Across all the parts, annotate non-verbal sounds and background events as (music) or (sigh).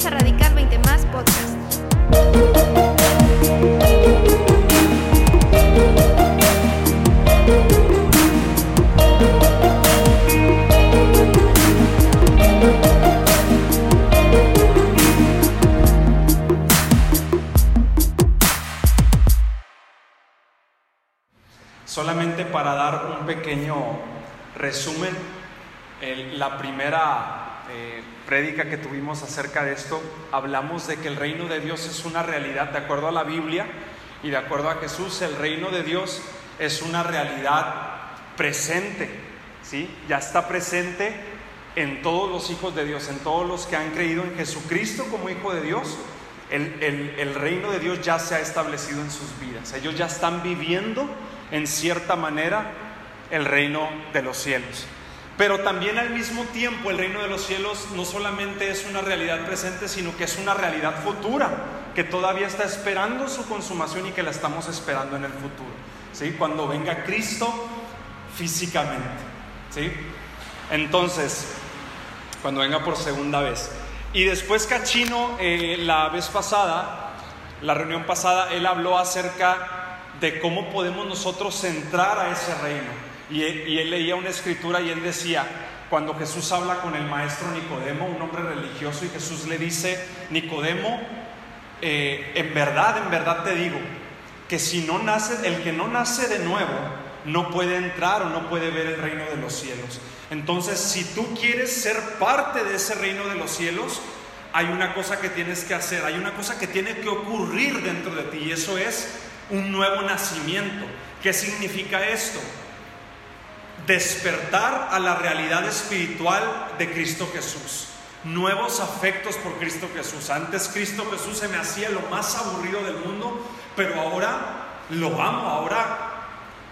Bienvenidos a Radical 20 Más Podcast. Solamente para dar un pequeño resumen, el- la primera eh, prédica que tuvimos acerca de esto, hablamos de que el reino de Dios es una realidad, de acuerdo a la Biblia y de acuerdo a Jesús, el reino de Dios es una realidad presente, ¿sí? Ya está presente en todos los hijos de Dios, en todos los que han creído en Jesucristo como hijo de Dios. El, el- el reino de Dios ya se ha establecido en sus vidas. Ellos ya están viviendo en cierta manera el reino de los cielos. Pero también al mismo tiempo el reino de los cielos no solamente es una realidad presente, sino que es una realidad futura, que todavía está esperando su consumación y que la estamos esperando en el futuro. ¿sí? Cuando venga Cristo físicamente. ¿sí? Entonces, cuando venga por segunda vez. Y después Cachino, eh, la vez pasada, la reunión pasada, él habló acerca de cómo podemos nosotros entrar a ese reino. Y él, leía una escritura y él decía, cuando Jesús habla con el maestro Nicodemo, un hombre religioso, y Jesús le dice, Nicodemo, eh, en verdad, en verdad te digo, que si no nace, el que no nace de nuevo, no puede entrar o no puede ver el reino de los cielos. Entonces, si tú quieres ser parte de ese reino de los cielos, hay una cosa que tienes que hacer, hay una cosa que tiene que ocurrir dentro de ti, y eso es un nuevo nacimiento. ¿Qué significa esto? Despertar a la realidad espiritual de Cristo Jesús. Nuevos afectos por Cristo Jesús. Antes Cristo Jesús se me hacía lo más aburrido del mundo, pero ahora lo amo, ahora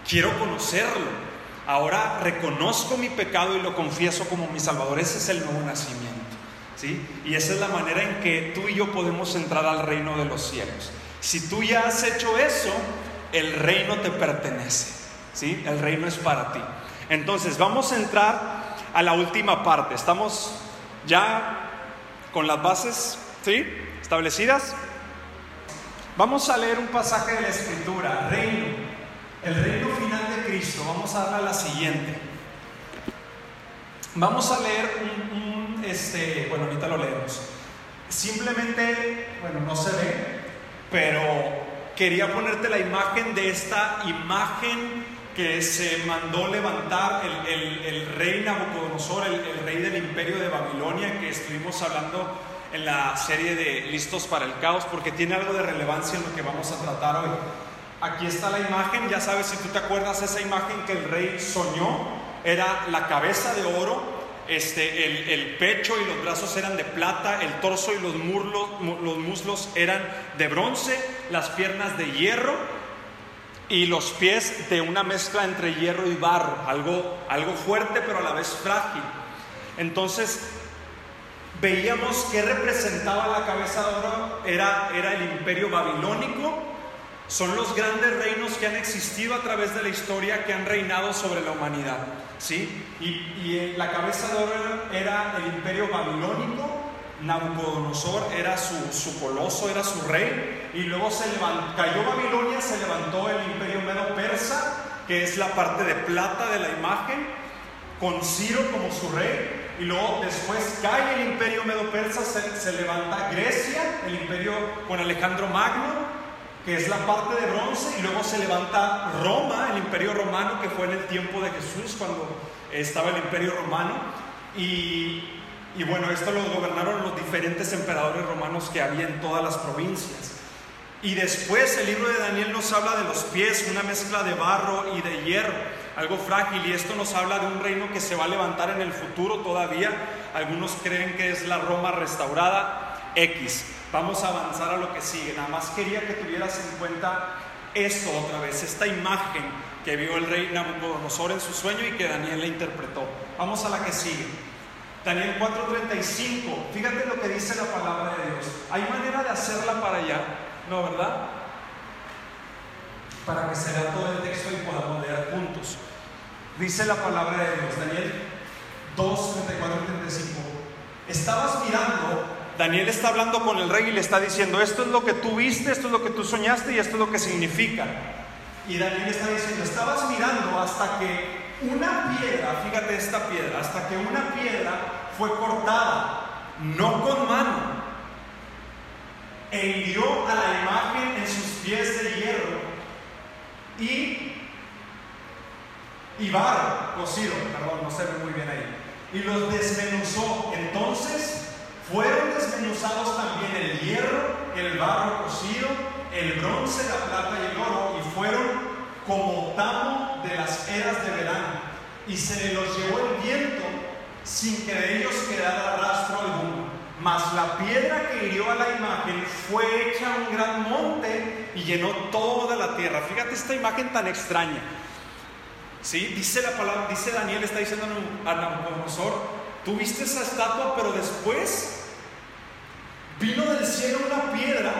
quiero conocerlo. Ahora reconozco mi pecado y lo confieso como mi Salvador. Ese es el nuevo nacimiento. ¿sí? Y esa es la manera en que tú y yo podemos entrar al reino de los cielos. Si tú ya has hecho eso, el reino te pertenece. ¿sí? El reino es para ti. Entonces, vamos a entrar a la última parte. Estamos ya con las bases, ¿sí? Establecidas. Vamos a leer un pasaje de la Escritura, reino, el reino final de Cristo. Vamos a darle a la siguiente. Vamos a leer un, este, bueno, ahorita lo leemos. Simplemente, bueno, no se ve, pero quería ponerte la imagen de esta imagen que se mandó levantar el, el, rey Nabucodonosor, el, rey del imperio de Babilonia, que estuvimos hablando en la serie de Listos para el Caos, porque tiene algo de relevancia en lo que vamos a tratar hoy. Aquí está la imagen, ya sabes, si tú te acuerdas, esa imagen que el rey soñó, era la cabeza de oro, este, el, el pecho y los brazos eran de plata, el torso y los, los muslos eran de bronce, las piernas de hierro, y los pies de una mezcla entre hierro y barro, algo, algo fuerte pero a la vez frágil. Entonces, veíamos que representaba la cabeza de oro, era, era el imperio babilónico, son los grandes reinos que han existido a través de la historia, que han reinado sobre la humanidad. ¿sí? Y, y la cabeza de oro era el imperio babilónico, Nabucodonosor era su, su, coloso, era su rey, y luego se cayó Babilonia, se levantó el imperio medo-persa, que es la parte de plata de la imagen, con Ciro como su rey, y luego después cae el imperio medo-persa, se, se, levanta Grecia, el imperio con Alejandro Magno, que es la parte de bronce, y luego se levanta Roma, el imperio romano, que fue en el tiempo de Jesús, cuando estaba el imperio romano, y y bueno, esto lo gobernaron los diferentes emperadores romanos que había en todas las provincias. Y después el libro de Daniel nos habla de los pies, una mezcla de barro y de hierro, algo frágil. Y esto nos habla de un reino que se va a levantar en el futuro todavía. Algunos creen que es la Roma restaurada X. Vamos a avanzar a lo que sigue. Nada más quería que tuvieras en cuenta esto otra vez, esta imagen que vio el rey Nabucodonosor en su sueño y que Daniel le interpretó. Vamos a la que sigue. Daniel 4:35, fíjate lo que dice la palabra de Dios. ¿Hay manera de hacerla para allá? ¿No, verdad? Para que se vea todo el texto y podamos leer juntos. Dice la palabra de Dios, Daniel 2, 34 35. Estabas mirando Daniel está hablando con el rey y le está diciendo, esto es lo que tú viste, esto es lo que tú soñaste y esto es lo que significa. Y Daniel está diciendo, estabas mirando hasta que una piedra, fíjate esta piedra, hasta que una piedra fue cortada, no con mano, e hirió a la imagen en sus pies de hierro y, y barro cocido, perdón, no se ve muy bien ahí, y los desmenuzó. Entonces fueron desmenuzados también el hierro, el barro cocido, el bronce, la plata y el oro, y fueron como tamo de las eras de verano, y se los llevó el viento sin que de ellos quedara rastro alguno. Mas la piedra que hirió a la imagen fue hecha un gran monte y llenó toda la tierra. Fíjate esta imagen tan extraña. ¿Sí? Dice la palabra, dice Daniel, está diciendo a Nabucodonosor, tú viste esa estatua, pero después vino del cielo una piedra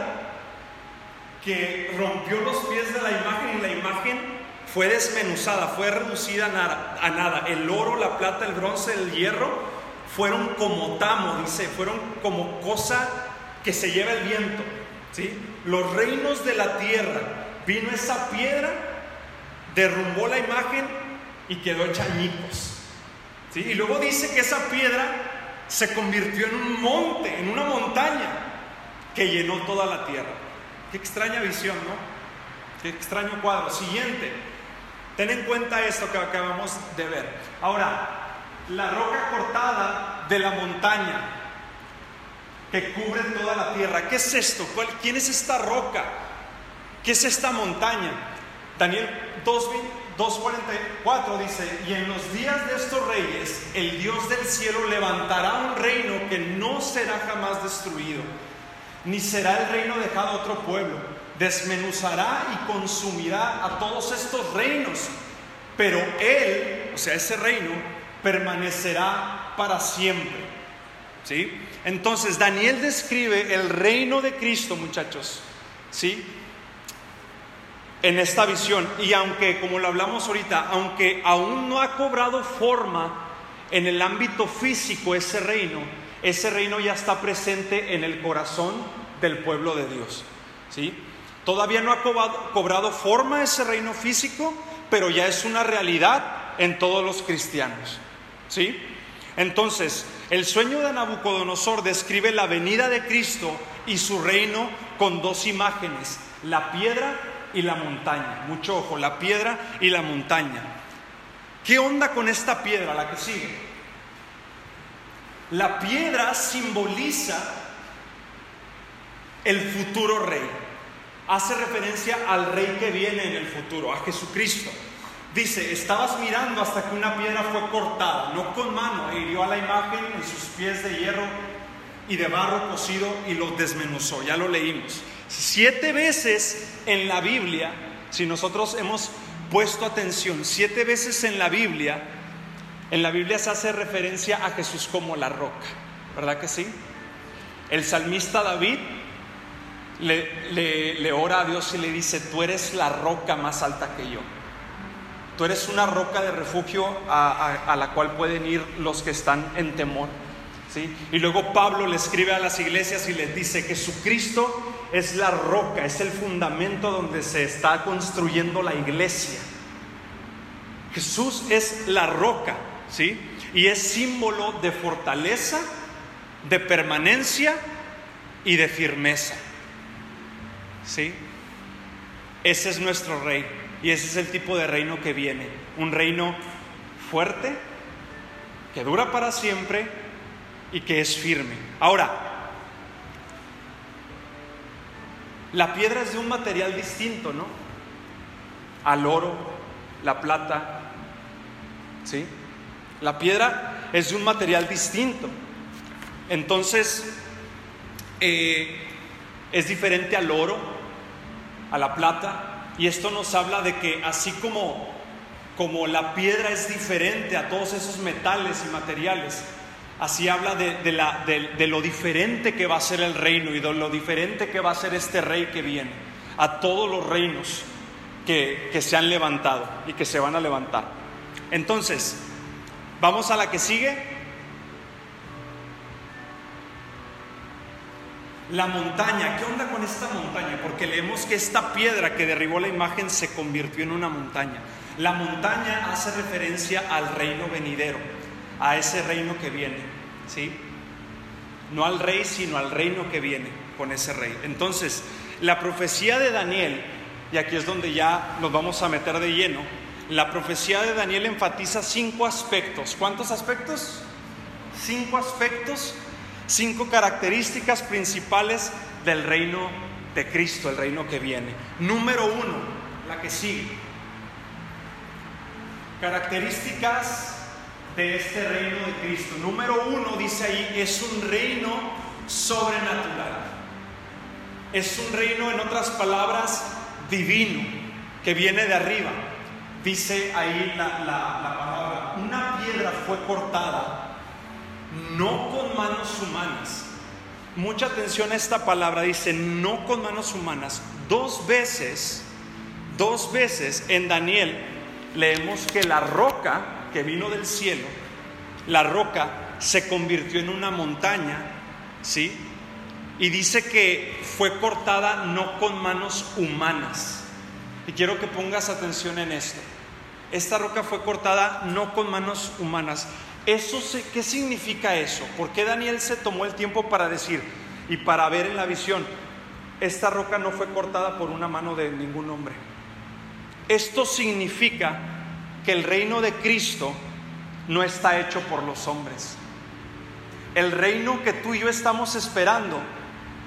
que rompió los pies de la imagen y la imagen fue desmenuzada, fue reducida a nada. El oro, la plata, el bronce, el hierro fueron como tamo, dice, fueron como cosa que se lleva el viento. ¿sí? Los reinos de la tierra, vino esa piedra, derrumbó la imagen y quedó hecha. ¿sí? Y luego dice que esa piedra se convirtió en un monte, en una montaña que llenó toda la tierra. Qué extraña visión, ¿no? Qué extraño cuadro. Siguiente, ten en cuenta esto que acabamos de ver. Ahora, la roca cortada de la montaña que cubre toda la tierra. ¿Qué es esto? ¿Quién es esta roca? ¿Qué es esta montaña? Daniel 2.44 dice, y en los días de estos reyes, el Dios del cielo levantará un reino que no será jamás destruido, ni será el reino dejado a otro pueblo. Desmenuzará y consumirá a todos estos reinos, pero él, o sea, ese reino, permanecerá para siempre. ¿Sí? Entonces Daniel describe el reino de Cristo, muchachos. ¿Sí? En esta visión. Y aunque, como lo hablamos ahorita, aunque aún no ha cobrado forma en el ámbito físico ese reino, ese reino ya está presente en el corazón del pueblo de Dios. ¿Sí? Todavía no ha cobrado, forma ese reino físico, pero ya es una realidad en todos los cristianos. ¿Sí? Entonces, el sueño de Nabucodonosor describe la venida de Cristo y su reino con dos imágenes, la piedra y la montaña. Mucho ojo, la piedra y la montaña. ¿Qué onda con esta piedra, la que sigue? La piedra simboliza el futuro rey. Hace referencia al rey que viene en el futuro, a Jesucristo. Dice, estabas mirando hasta que una piedra fue cortada, no con mano, e hirió a la imagen en sus pies de hierro y de barro cocido y los desmenuzó. Ya lo leímos. Siete veces en la Biblia, si nosotros hemos puesto atención, siete veces en la Biblia, en la Biblia se hace referencia a Jesús como la roca, ¿verdad que sí? El salmista David le, le ora a Dios y le dice, tú eres la roca más alta que yo. Tú eres una roca de refugio a, la cual pueden ir los que están en temor. ¿sí? Y luego Pablo le escribe a las iglesias y les dice, Jesucristo es la roca, es el fundamento donde se está construyendo la iglesia. Jesús es la roca, ¿sí? Y es símbolo de fortaleza, de permanencia y de firmeza. ¿Sí? Ese es nuestro rey. Y ese es el tipo de reino que viene. Un reino fuerte, que dura para siempre y que es firme. Ahora, la piedra es de un material distinto, ¿no? Al oro, la plata, ¿sí? La piedra es de un material distinto. Entonces, eh, es diferente al oro, a la plata, y esto nos habla de que así como, como la piedra es diferente a todos esos metales y materiales, así habla de, la, de, lo diferente que va a ser el reino y de lo diferente que va a ser este rey que viene, a todos los reinos que, que se han levantado y que se van a levantar. Entonces, vamos a la que sigue. La montaña, ¿qué onda con esta montaña? Porque leemos que esta piedra que derribó la imagen se convirtió en una montaña. La montaña hace referencia al reino venidero, a ese reino que viene, ¿sí? No al rey, sino al reino que viene con ese rey. Entonces, la profecía de Daniel, y aquí es donde ya nos vamos a meter de lleno, la profecía de Daniel enfatiza cinco aspectos. ¿Cuántos aspectos? Cinco aspectos, cinco características principales del reino de Cristo, el reino que viene. Número uno, la que sigue. Características de este reino de Cristo. Número uno, dice ahí, es un reino sobrenatural. Es un reino, en otras palabras, divino, que viene de arriba. Dice ahí la, palabra, una piedra fue cortada, no con manos humanas. Mucha atención a esta palabra, dice, no con manos humanas. Dos veces, dos veces en Daniel leemos que la roca que vino del cielo, la roca se convirtió en una montaña, ¿sí? Y dice que fue cortada no con manos humanas. Y quiero que pongas atención en esto. Esta roca fue cortada no con manos humanas. Eso ¿Qué significa eso? ¿Por qué Daniel se tomó el tiempo para decir y para ver en la visión? Esta roca no fue cortada por una mano de ningún hombre. Esto significa que el reino de Cristo no está hecho por los hombres. El reino que tú y yo estamos esperando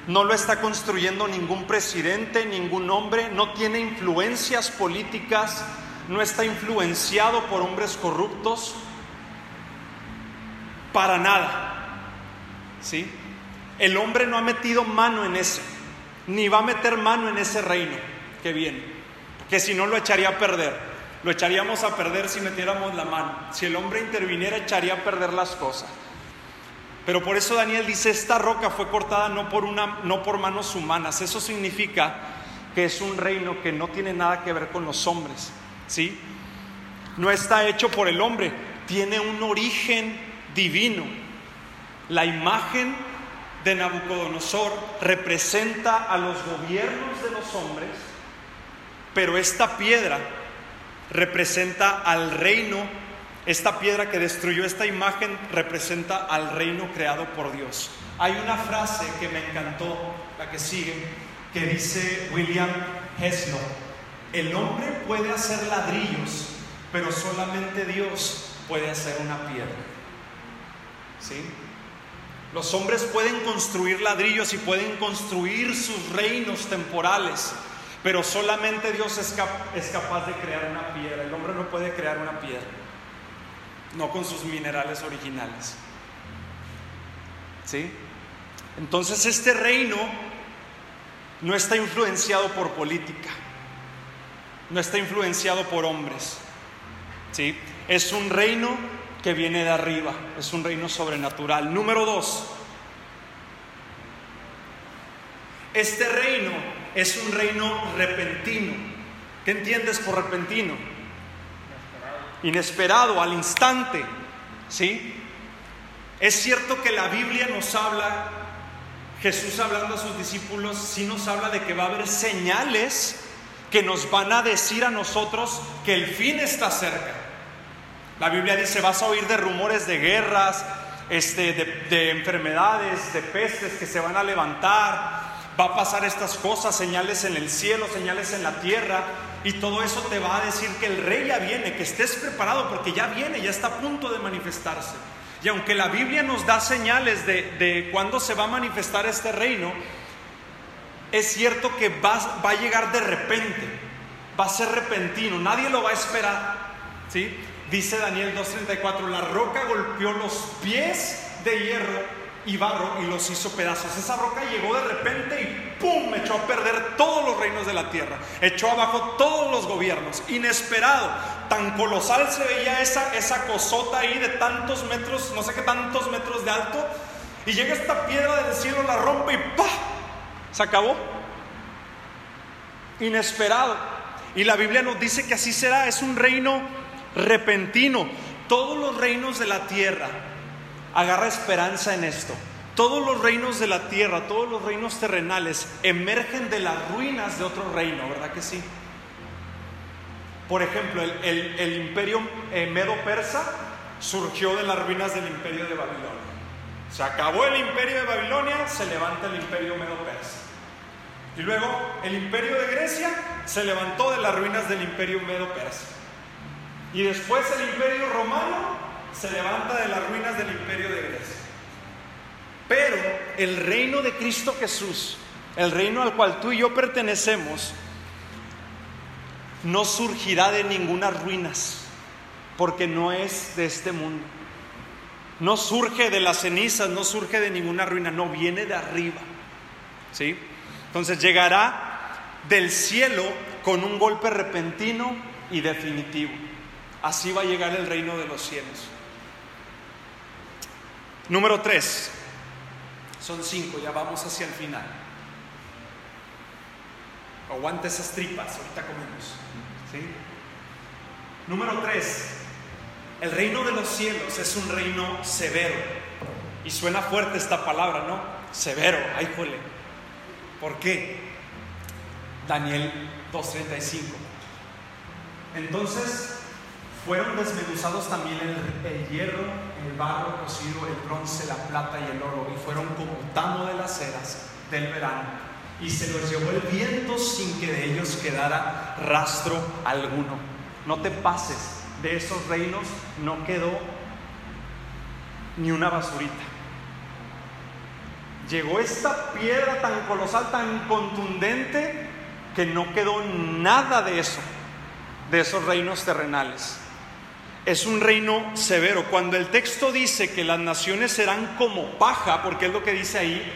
no lo está construyendo ningún presidente, ningún hombre, no tiene influencias políticas, no está influenciado por hombres corruptos, para nada. ¿Sí? El hombre no ha metido mano en eso, ni va a meter mano en ese reino que viene, que si no lo echaría a perder. Lo echaríamos a perder si metiéramos la mano. Si el hombre interviniera, echaría a perder las cosas. Pero por eso Daniel dice, esta roca fue cortada no por, una, no por manos humanas. Eso significa que es un reino que no tiene nada que ver con los hombres. ¿sí? No está hecho por el hombre, tiene un origen divino. La imagen de Nabucodonosor representa a los gobiernos de los hombres, pero esta piedra representa al reino esta piedra que destruyó esta imagen representa al reino creado por Dios. Hay una frase que me encantó, la que sigue, que dice William Heslo, el hombre puede hacer ladrillos, pero solamente Dios puede hacer una piedra. ¿Sí? Los hombres pueden construir ladrillos y pueden construir sus reinos temporales, pero solamente Dios es, es capaz de crear una piedra. El hombre no puede crear una piedra no con sus minerales originales. ¿Sí? Entonces este reino no está influenciado por política, no está influenciado por hombres. ¿Sí? Es un reino que viene de arriba, es un reino sobrenatural. Número dos, este reino es un reino repentino. ¿Qué entiendes por repentino? inesperado, al instante. ¿Sí? Es cierto que la Biblia nos habla, Jesús hablando a sus discípulos, sí nos habla de que va a haber señales que nos van a decir a nosotros que el fin está cerca. La Biblia dice, vas a oír de rumores de guerras, este, de, de enfermedades, de pestes que se van a levantar, va a pasar estas cosas, señales en el cielo, señales en la tierra, y todo eso te va a decir que el rey ya viene, que estés preparado porque ya viene, ya está a punto de manifestarse. Y aunque la Biblia nos da señales de, de cuándo se va a manifestar este reino, es cierto que va, va, a llegar de repente, va a ser repentino, nadie lo va a esperar. ¿sí? Dice Daniel 2.34, la roca golpeó los pies de hierro y barro y los hizo pedazos. Esa roca llegó de repente y ¡pum! echó a perder todos los reinos de la tierra. Echó abajo todos los gobiernos. Inesperado. Tan colosal se veía esa, esa cosota ahí de tantos metros, no sé qué tantos metros de alto. Y llega esta piedra del cielo, la rompe y ¡pah! Se acabó. Inesperado. Y la Biblia nos dice que así será. Es un reino repentino. Todos los reinos de la tierra Agarra esperanza en esto. Todos los reinos de la tierra, todos los reinos terrenales emergen de las ruinas de otro reino, ¿verdad que sí? Por ejemplo, el, imperio eh, medo-persa surgió de las ruinas del imperio de Babilonia. Se acabó el imperio de Babilonia, se levanta el imperio medo-persa. Y luego el imperio de Grecia se levantó de las ruinas del imperio medo-persa. Y después el imperio romano se levanta de las ruinas del imperio de Grecia. Pero el reino de Cristo Jesús, el reino al cual tú y yo pertenecemos, no surgirá de ninguna ruinas, porque no es de este mundo. No surge de las cenizas, no surge de ninguna ruina, no viene de arriba. ¿Sí? Entonces llegará del cielo con un golpe repentino y definitivo. Así va a llegar el reino de los cielos. Número tres. Son cinco, ya vamos hacia el final. Aguanta esas tripas, ahorita comemos. Número tres, el reino de los cielos es un reino severo. Y suena fuerte esta palabra, ¿no? Severo, ay, jole. ¿Por qué? Daniel 2.35. Entonces fueron desmenuzados también el, hierro, el barro cocido, el bronce, la plata y el oro, y fueron como tamo de las ceras del verano y se los llevó el viento sin que de ellos quedara rastro alguno. No te pases, de esos reinos no quedó ni una basurita. Llegó esta piedra tan colosal, tan contundente, que no quedó nada de eso, de esos reinos terrenales. Es un reino severo. Cuando el texto dice que las naciones serán como paja, porque es lo que dice ahí,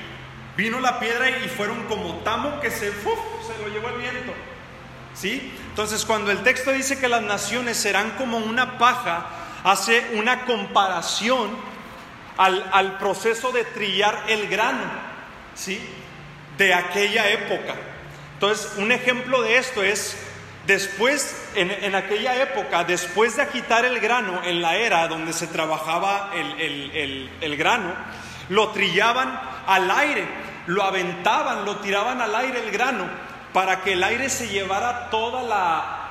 Vino la piedra y fueron como tamo que se, se lo llevó el viento. ¿Sí? Entonces cuando el texto dice que las naciones serán como una paja, hace una comparación al, al proceso de trillar el grano, ¿sí? De aquella época. Entonces un ejemplo de esto es Después, en, aquella época, después de agitar el grano en la era donde se trabajaba el, grano, lo trillaban al aire lo aventaban, lo tiraban al aire el grano, para que el aire se llevara toda la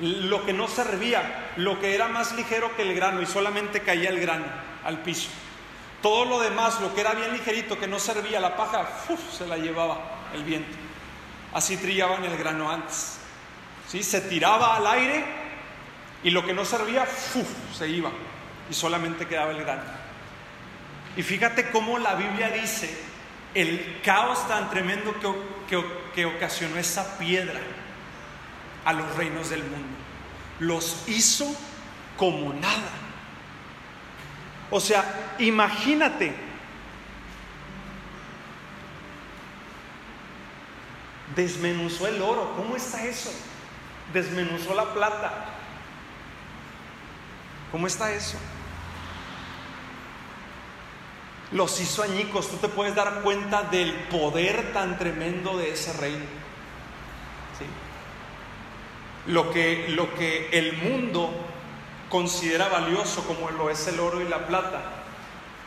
lo que no servía, lo que era más ligero que el grano y solamente caía el grano al piso. Todo lo demás, lo que era bien ligerito, que no servía, la paja, se la llevaba el viento. Así trillaban el grano antes. ¿Sí? Se tiraba al aire y lo que no servía, se iba y solamente quedaba el grano. Y fíjate cómo la Biblia dice el caos tan tremendo que, ocasionó esa piedra a los reinos del mundo. Los hizo como nada. O sea, imagínate. Desmenuzó el oro. ¿Cómo está eso? Desmenuzó la plata. ¿Cómo está eso? los hizo añicos. Tú te puedes dar cuenta del poder tan tremendo de ese reino. Lo, que, lo que el mundo considera valioso como lo es el oro y la plata.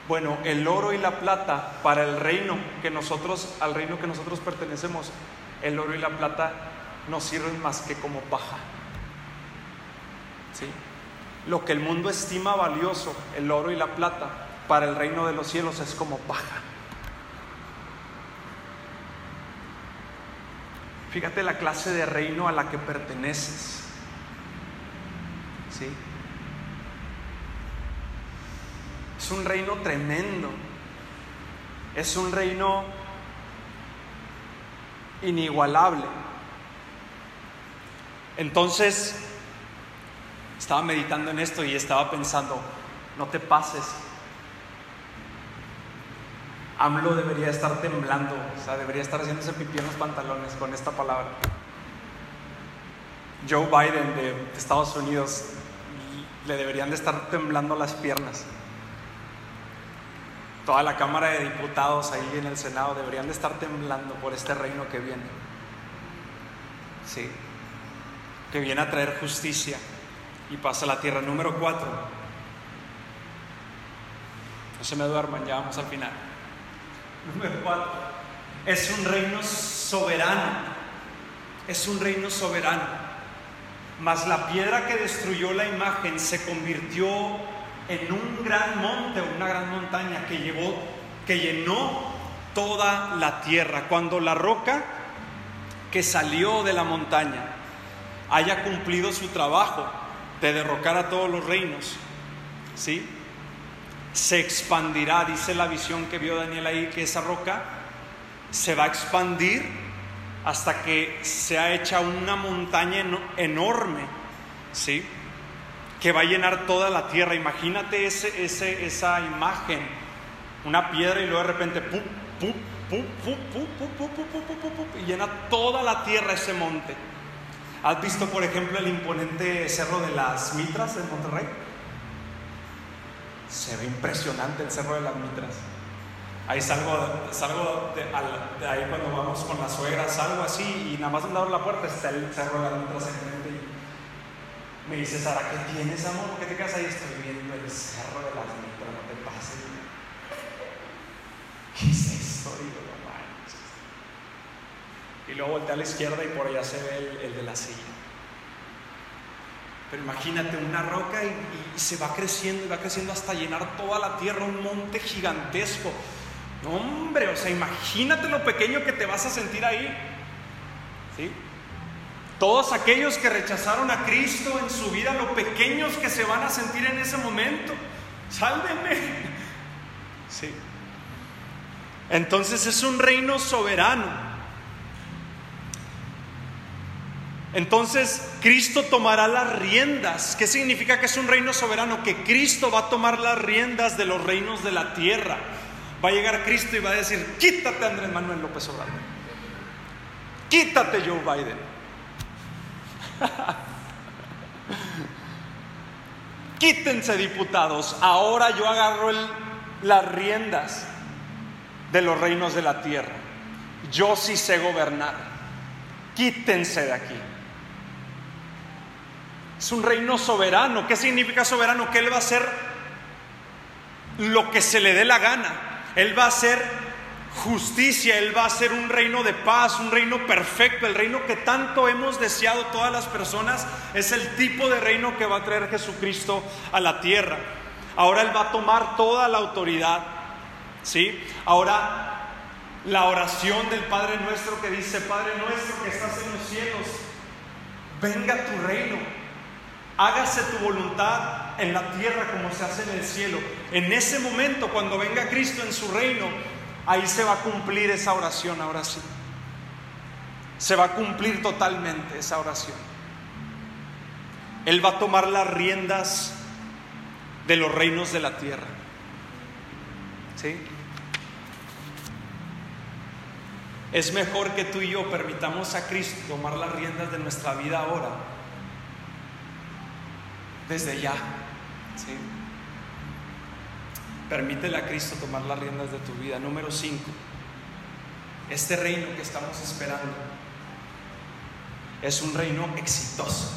Bueno, el oro y la plata para el reino que nosotros, al reino que nosotros pertenecemos, el oro y la plata no sirven más que como paja. ¿Sí? Lo que el mundo estima valioso, el oro y la plata, para el reino de los cielos es como paja. Fíjate la clase de reino a la que perteneces. ¿Sí? Es un reino tremendo. Es un reino inigualable. Entonces, estaba meditando en esto y estaba pensando, no te pases AMLO debería estar temblando, o sea, debería estar haciéndose pipí en los pantalones con esta palabra. Joe Biden de Estados Unidos le deberían de estar temblando las piernas. Toda la Cámara de Diputados ahí en el Senado deberían de estar temblando por este reino que viene. Sí, que viene a traer justicia y pasa a la tierra. Número cuatro. No se me duerman, ya vamos al final. (laughs) Número cuatro, es un reino soberano. Es un reino soberano. Mas la piedra que destruyó la imagen se convirtió en un gran monte, una gran montaña que llevó, que llenó toda la tierra. Cuando la roca que salió de la montaña haya cumplido su trabajo de derrocar a todos los reinos, ¿sí? Se expandirá, dice la visión que vio Daniel ahí, que esa roca se va a expandir hasta que sea hecha una montaña enorme, ¿sí? Que va a llenar toda la tierra. Imagínate ese, ese, esa imagen, una piedra y luego de repente, ¡pum, pum, pum, pum, pum, pum, pum, pum, pum, pum, pum, y llena toda la tierra ese monte. ¿Has visto, por ejemplo, el imponente cerro de las Mitras en Monterrey? Se ve impresionante el cerro de las Mitras. Ahí salgo, salgo de, ahí cuando vamos con la suegra, salgo así y nada más abro la puerta está el cerro de las Mitras enfrente y me dice, Sara, ¿qué tienes, amor? ¿Qué te quedas ahí? Estoy viendo el cerro de las Mitras, no te pases. ¿Qué es esto? Y luego voltea a la izquierda y por allá se ve el, de la silla. Pero imagínate una roca y, se va creciendo y va creciendo hasta llenar toda la tierra, un monte gigantesco. Hombre, o sea, imagínate lo pequeño que te vas a sentir ahí. ¿Sí? Todos aquellos que rechazaron a Cristo en su vida, lo pequeños que se van a sentir en ese momento. Sálvenme. (laughs) Sí. Entonces es un reino soberano. Entonces Cristo tomará las riendas. ¿Qué significa que es un reino soberano? Que Cristo va a tomar las riendas de los reinos de la tierra. Va a llegar Cristo y va a decir, quítate Andrés Manuel López Obrador. Quítate Joe Biden. (laughs) Quítense diputados. Ahora yo agarro las riendas de los reinos de la tierra. Yo sí sé gobernar. Quítense de aquí. Es un reino soberano. ¿Qué significa soberano? Que Él va a hacer lo que se le dé la gana. Él va a hacer justicia, Él va a hacer un reino de paz, un reino perfecto, el reino que tanto hemos deseado todas las personas. Es el tipo de reino que va a traer Jesucristo a la tierra. Ahora Él va a tomar toda la autoridad. ¿Sí? Ahora la oración del Padre nuestro que dice, Padre nuestro que estás en los cielos, venga tu reino hágase tu voluntad en la tierra como se hace en el cielo. En ese momento, cuando venga Cristo en su reino, ahí se va a cumplir esa oración, ahora sí. Se va a cumplir totalmente esa oración. Él va a tomar las riendas de los reinos de la tierra. ¿Sí? Es mejor que tú y yo permitamos a Cristo tomar las riendas de nuestra vida ahora desde ya. ¿sí? Permítele a Cristo tomar las riendas de tu vida. Número 5. Este reino que estamos esperando es un reino exitoso.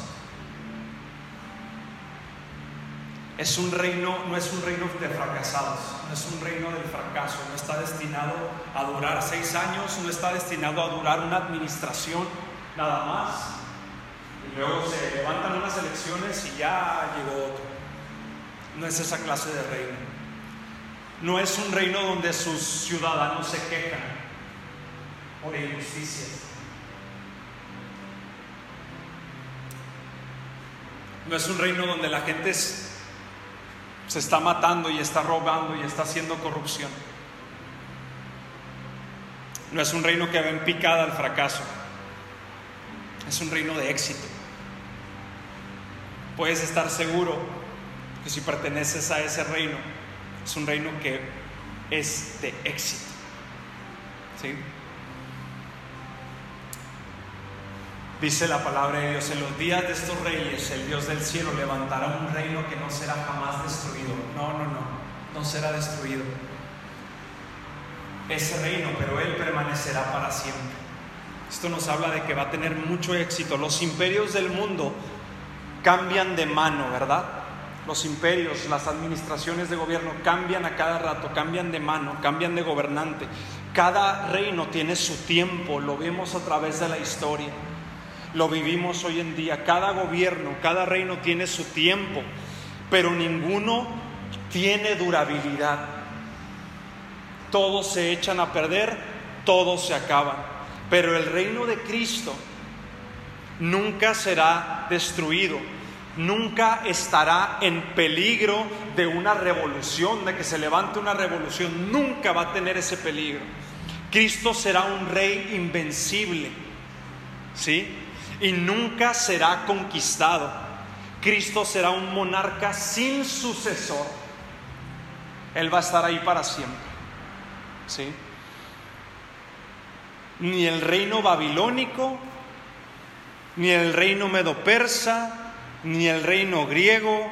Es un reino, no es un reino de fracasados, no es un reino del fracaso, no está destinado a durar seis años, no está destinado a durar una administración nada más, luego se levantan unas elecciones y ya llegó otro. No es esa clase de reino. No es un reino donde sus ciudadanos se quejan por injusticias. No es un reino donde la gente se está matando y está robando y está haciendo corrupción. No es un reino que va en picada al fracaso. Es un reino de éxito puedes estar seguro que si perteneces a ese reino, es un reino que es de éxito. ¿Sí? Dice la palabra de Dios, en los días de estos reyes, el Dios del cielo levantará un reino que no será jamás destruido. No, no, no, no será destruido. Ese reino, pero Él permanecerá para siempre. Esto nos habla de que va a tener mucho éxito. Los imperios del mundo cambian de mano, ¿verdad? los imperios, las administraciones de gobierno cambian a cada rato, cambian de mano, cambian de gobernante. Cada reino tiene su tiempo, lo vemos a través de la historia, lo vivimos hoy en día. Cada gobierno, cada reino tiene su tiempo, pero ninguno tiene durabilidad. Todos se echan a perder, todos se acaban. Pero el reino de Cristo nunca será destruido nunca estará en peligro de una revolución, de que se levante una revolución, nunca va a tener ese peligro. Cristo será un rey invencible, ¿sí? Y nunca será conquistado. Cristo será un monarca sin sucesor. Él va a estar ahí para siempre, ¿sí? Ni el reino babilónico, ni el reino medo-persa, ni el reino griego,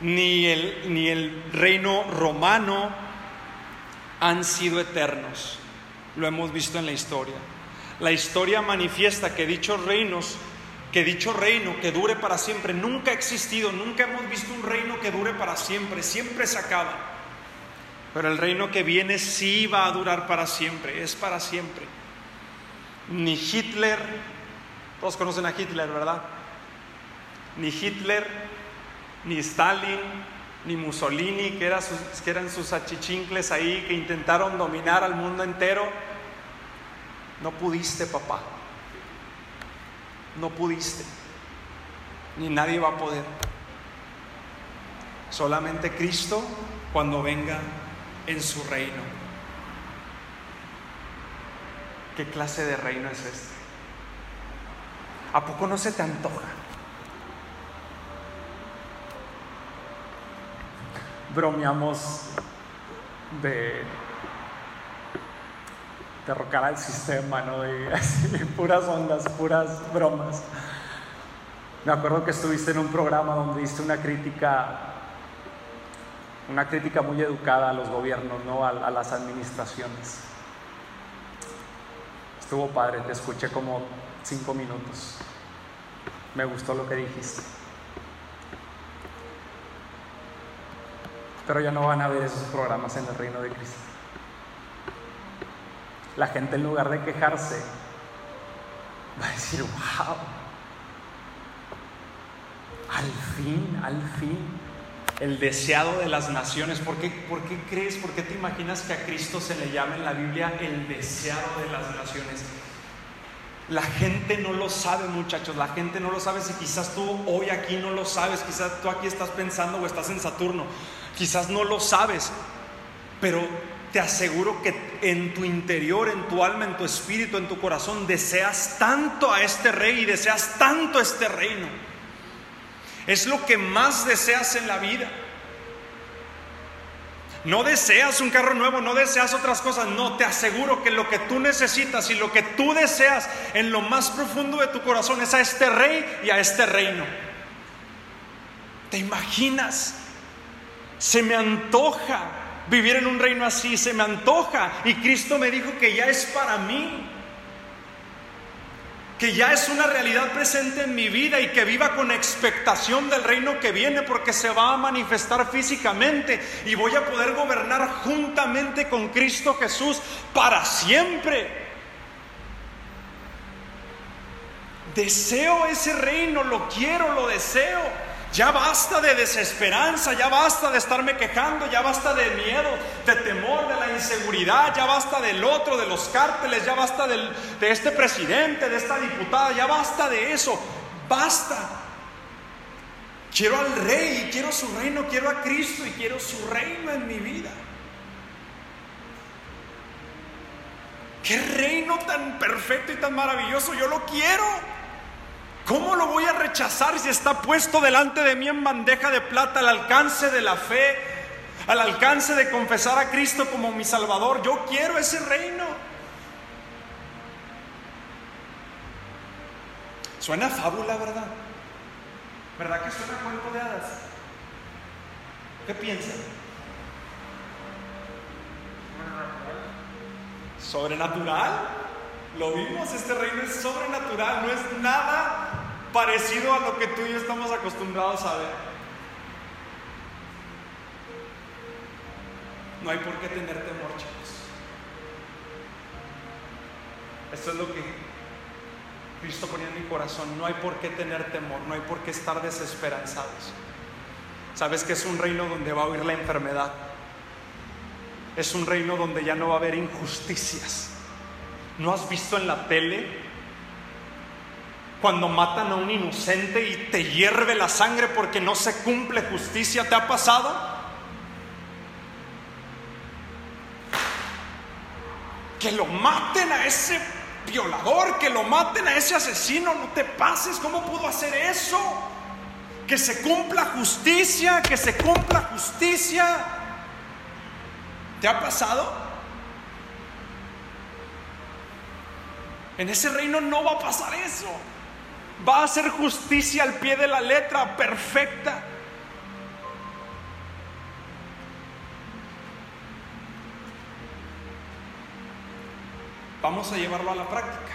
ni el, ni el reino romano han sido eternos. Lo hemos visto en la historia. La historia manifiesta que dichos reinos, que dicho reino que dure para siempre, nunca ha existido, nunca hemos visto un reino que dure para siempre, siempre se acaba. Pero el reino que viene sí va a durar para siempre, es para siempre. Ni Hitler, todos conocen a Hitler, ¿verdad? Ni Hitler, ni Stalin, ni Mussolini, que, eran sus achichincles ahí, que intentaron dominar al mundo entero. No pudiste, papá. No pudiste. Ni nadie va a poder. Solamente Cristo cuando venga en su reino. ¿Qué clase de reino es este? ¿A poco no se te antoja? Bromeamos de derrocar al sistema, ¿no? De (laughs) puras ondas, puras bromas. Me acuerdo que estuviste en un programa donde diste una crítica, una crítica muy educada a los gobiernos, ¿no? A las administraciones. Estuvo padre, te escuché como cinco minutos. Me gustó lo que dijiste. Pero ya no van a ver esos programas en el reino de Cristo. La gente en lugar de quejarse va a decir, wow, al fin, al fin, el deseado de las naciones. ¿Por qué, ¿Por qué crees, por qué te imaginas que a Cristo se le llama en la Biblia el deseado de las naciones? La gente no lo sabe, muchachos. La gente no lo sabe. Si quizás tú hoy aquí no lo sabes, quizás tú aquí estás pensando o estás en Saturno, quizás no lo sabes, pero te aseguro que en tu interior, en tu alma, en tu espíritu, en tu corazón, deseas tanto a este rey y deseas tanto este reino. Es lo que más deseas en la vida. No deseas un carro nuevo, no deseas otras cosas, no, te aseguro que lo que tú necesitas y lo que tú deseas en lo más profundo de tu corazón es a este rey y a este reino. ¿Te imaginas? Se me antoja vivir en un reino así, se me antoja y Cristo me dijo que ya es para mí que ya es una realidad presente en mi vida y que viva con expectación del reino que viene porque se va a manifestar físicamente y voy a poder gobernar juntamente con Cristo Jesús para siempre. Deseo ese reino, lo quiero, lo deseo. Ya basta de desesperanza, ya basta de estarme quejando, ya basta de miedo, de temor, de la inseguridad, ya basta del otro, de los cárteles, ya basta de este presidente, de esta diputada, ya basta de eso, basta. Quiero al rey, quiero su reino, quiero a Cristo y quiero su reino en mi vida. Qué reino tan perfecto y tan maravilloso, yo lo quiero. ¿Cómo lo voy a rechazar si está puesto delante de mí en bandeja de plata al alcance de la fe, al alcance de confesar a Cristo como mi Salvador? Yo quiero ese reino. Suena fábula, ¿verdad? ¿Verdad que suena cuento de hadas? ¿Qué piensan? Sobrenatural. Lo vimos, este reino es sobrenatural, no es nada parecido a lo que tú y yo estamos acostumbrados a ver. No hay por qué tener temor, chicos. Esto es lo que Cristo ponía en mi corazón. No hay por qué tener temor, no hay por qué estar desesperanzados. Sabes que es un reino donde va a huir la enfermedad. Es un reino donde ya no va a haber injusticias. ¿No has visto en la tele cuando matan a un inocente y te hierve la sangre porque no se cumple justicia? ¿Te ha pasado? Que lo maten a ese violador, que lo maten a ese asesino, no te pases, ¿cómo pudo hacer eso? Que se cumpla justicia, que se cumpla justicia. ¿Te ha pasado? En ese reino no va a pasar eso. Va a ser justicia al pie de la letra, perfecta. Vamos a llevarlo a la práctica.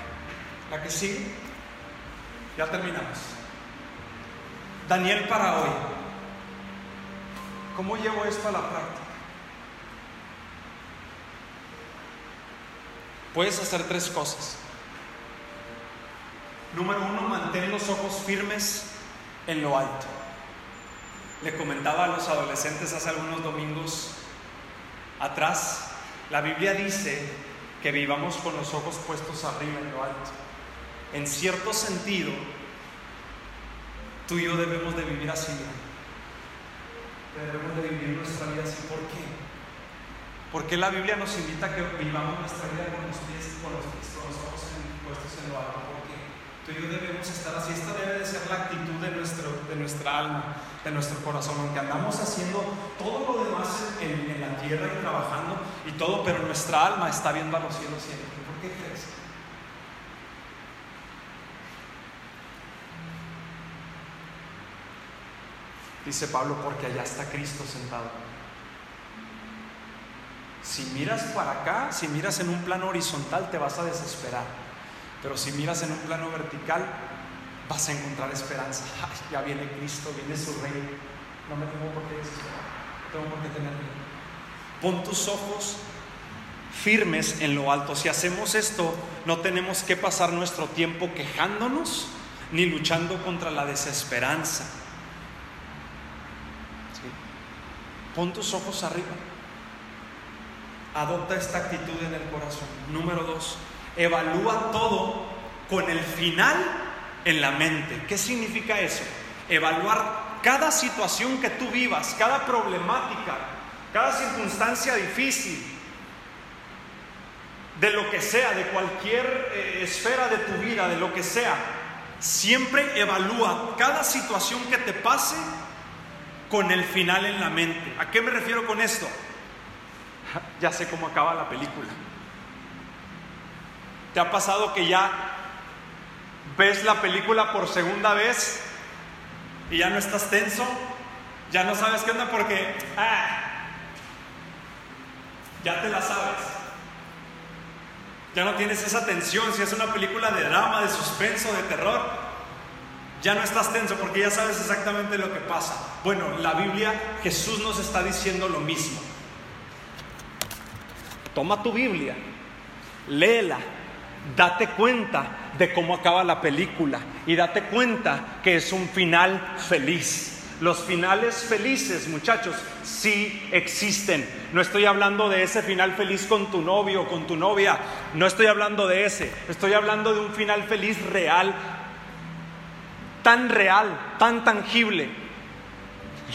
La que sigue. Ya terminamos. Daniel para hoy. ¿Cómo llevo esto a la práctica? Puedes hacer tres cosas. Número uno, mantén los ojos firmes en lo alto. Le comentaba a los adolescentes hace algunos domingos atrás, la Biblia dice que vivamos con los ojos puestos arriba en lo alto. En cierto sentido, tú y yo debemos de vivir así. Debemos de vivir nuestra vida así. ¿Por qué? Porque la Biblia nos invita a que vivamos nuestra vida con los pies, con los, pies, con los ojos puestos en lo alto. Tú y yo debemos estar así. Esta debe de ser la actitud de, nuestro, de nuestra alma, de nuestro corazón. Aunque andamos haciendo todo lo demás en, en la tierra y trabajando y todo, pero nuestra alma está viendo a los cielos siempre. ¿Por qué crees? Dice Pablo, porque allá está Cristo sentado. Si miras para acá, si miras en un plano horizontal, te vas a desesperar. Pero si miras en un plano vertical, vas a encontrar esperanza. (laughs) Ya viene Cristo, viene su reino. No me tengo por qué desesperar, no tengo por qué tener miedo. Pon tus ojos firmes en lo alto. Si hacemos esto, no tenemos que pasar nuestro tiempo quejándonos ni luchando contra la desesperanza. Pon tus ojos arriba. Adopta esta actitud en el corazón. Número dos, evalúa todo con el final en la mente. ¿Qué significa eso? Evaluar cada situación que tú vivas, cada problemática, cada circunstancia difícil, de lo que sea, de cualquier eh, esfera de tu vida, de lo que sea, siempre evalúa cada situación que te pase con el final en la mente. ¿A qué me refiero con esto? (laughs) Ya sé cómo acaba la película. ¿Te ha pasado que ya ves la película por segunda vez y ya no estás tenso? Ya no sabes qué onda porque ah, ya te la sabes. Ya no tienes esa tensión. Si es una película de drama, de suspenso, de terror, ya no estás tenso porque ya sabes exactamente lo que pasa. Bueno, la Biblia, Jesús nos está diciendo lo mismo. Toma tu Biblia, léela, date cuenta de cómo acaba la película y date cuenta que es un final feliz. Los finales felices, muchachos, sí existen. No estoy hablando de ese final feliz con tu novio o con tu novia. No estoy hablando de ese. Estoy hablando de un final feliz real. Tan real, tan tangible.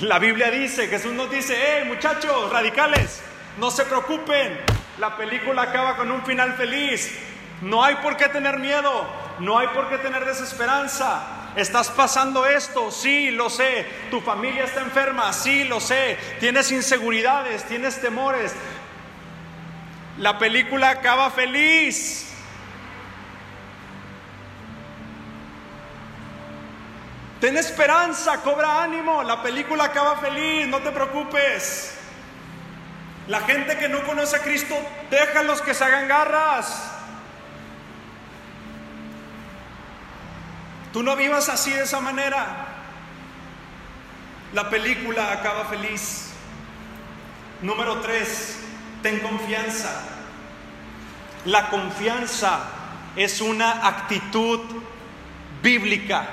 La Biblia dice, Jesús nos dice, hey muchachos radicales, no se preocupen. La película acaba con un final feliz. No hay por qué tener miedo. No hay por qué tener desesperanza. ¿Estás pasando esto? Sí, lo sé. ¿Tu familia está enferma? Sí, lo sé. ¿Tienes inseguridades? ¿Tienes temores? La película acaba feliz. Ten esperanza, cobra ánimo. La película acaba feliz, no te preocupes. La gente que no conoce a Cristo, déjalos que se hagan garras. Tú no vivas así de esa manera. La película acaba feliz. Número tres, ten confianza. La confianza es una actitud bíblica.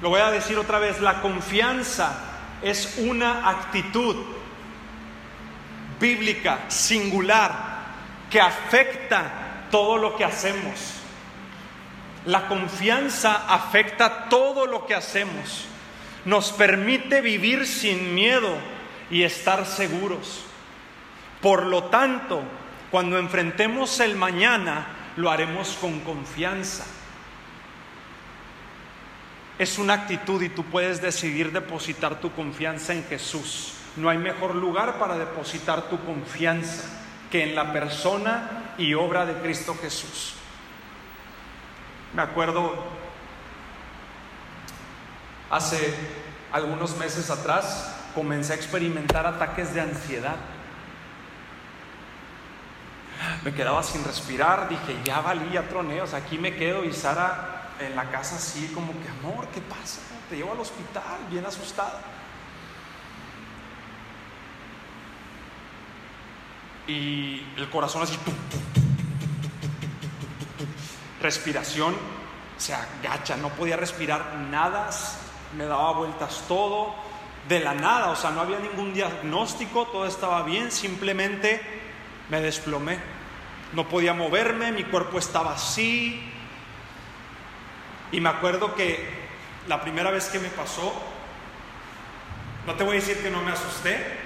Lo voy a decir otra vez, la confianza es una actitud bíblica, singular, que afecta todo lo que hacemos. La confianza afecta todo lo que hacemos. Nos permite vivir sin miedo y estar seguros. Por lo tanto, cuando enfrentemos el mañana, lo haremos con confianza. Es una actitud y tú puedes decidir depositar tu confianza en Jesús. No hay mejor lugar para depositar tu confianza que en la persona y obra de Cristo Jesús. Me acuerdo hace algunos meses atrás comencé a experimentar ataques de ansiedad. Me quedaba sin respirar, dije, ya valí, ya troné, o sea, aquí me quedo y Sara en la casa así como que, amor, ¿qué pasa? Te llevo al hospital, bien asustada. Y el corazón así, respiración se agacha, no podía respirar nada, me daba vueltas todo, de la nada, o sea, no había ningún diagnóstico, todo estaba bien, simplemente me desplomé. No podía moverme, mi cuerpo estaba así. Y me acuerdo que la primera vez que me pasó, no te voy a decir que no me asusté,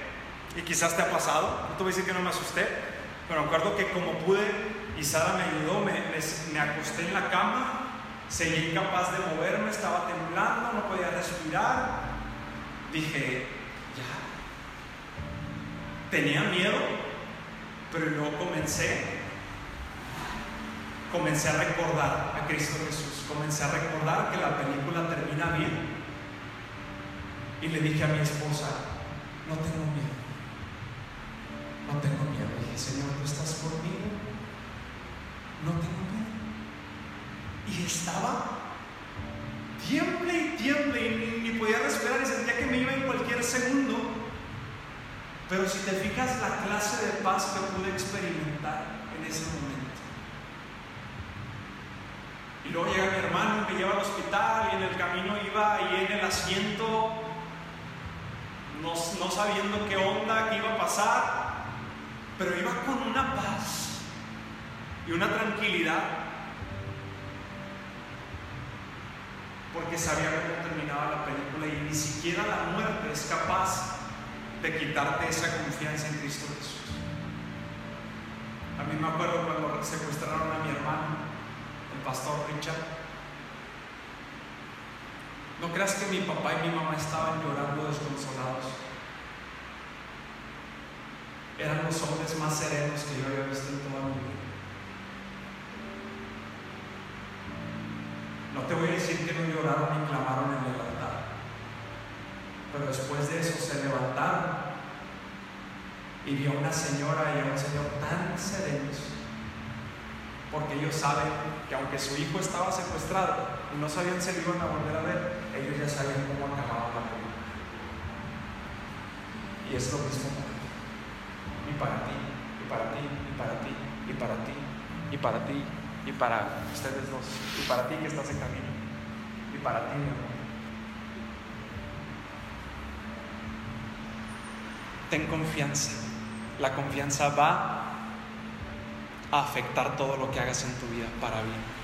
y quizás te ha pasado, no te voy a decir que no me asusté, pero me acuerdo que como pude y Sara me ayudó, me, me acosté en la cama, seguí incapaz de moverme, estaba temblando, no podía respirar, dije, ya, tenía miedo, pero luego comencé, comencé a recordar a Cristo Jesús, comencé a recordar que la película termina bien. Y le dije a mi esposa, no tengo miedo, no tengo miedo. dije, Señor, tú estás conmigo, no tengo miedo. Y estaba tiemble y tiemble y ni, podía respirar y sentía que me iba en cualquier segundo. Pero si te fijas la clase de paz que pude experimentar en ese momento. Y luego llega mi hermano y me lleva al hospital y en el camino iba ahí en el asiento, no, no sabiendo qué onda, qué iba a pasar, pero iba con una paz y una tranquilidad porque sabía cómo terminaba la película y ni siquiera la muerte es capaz de quitarte esa confianza en Cristo Jesús. A mí me acuerdo cuando secuestraron a mi hermano, el pastor Richard. No creas que mi papá y mi mamá estaban llorando desconsolados. Eran los hombres más serenos que yo había visto en toda mi vida. No te voy a decir que no lloraron ni clamaron en el altar, pero después de eso se levantaron y vio una señora y a un señor tan serenos, porque ellos saben que aunque su hijo estaba secuestrado y no sabían si iban a volver a ver, ellos ya sabían cómo acababa la película. Y es lo mismo para ti, y para ti, y para ti, y para ti, y para ti, y para ti y para ustedes dos, y para ti que estás en camino, y para ti, mi amor. Ten confianza. La confianza va a afectar todo lo que hagas en tu vida para bien.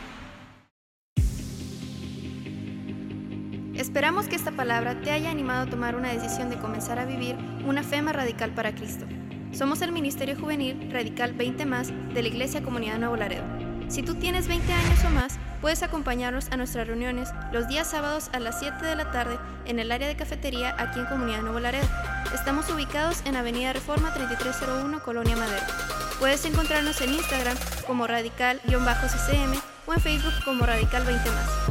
Esperamos que esta palabra te haya animado a tomar una decisión de comenzar a vivir una fe más radical para Cristo. Somos el Ministerio Juvenil Radical 20 más de la Iglesia Comunidad Nuevo Laredo. Si tú tienes 20 años o más, puedes acompañarnos a nuestras reuniones los días sábados a las 7 de la tarde en el área de cafetería aquí en Comunidad Nuevo Laredo. Estamos ubicados en Avenida Reforma 3301, Colonia Madero. Puedes encontrarnos en Instagram como radical-ccm o en Facebook como radical 20 más.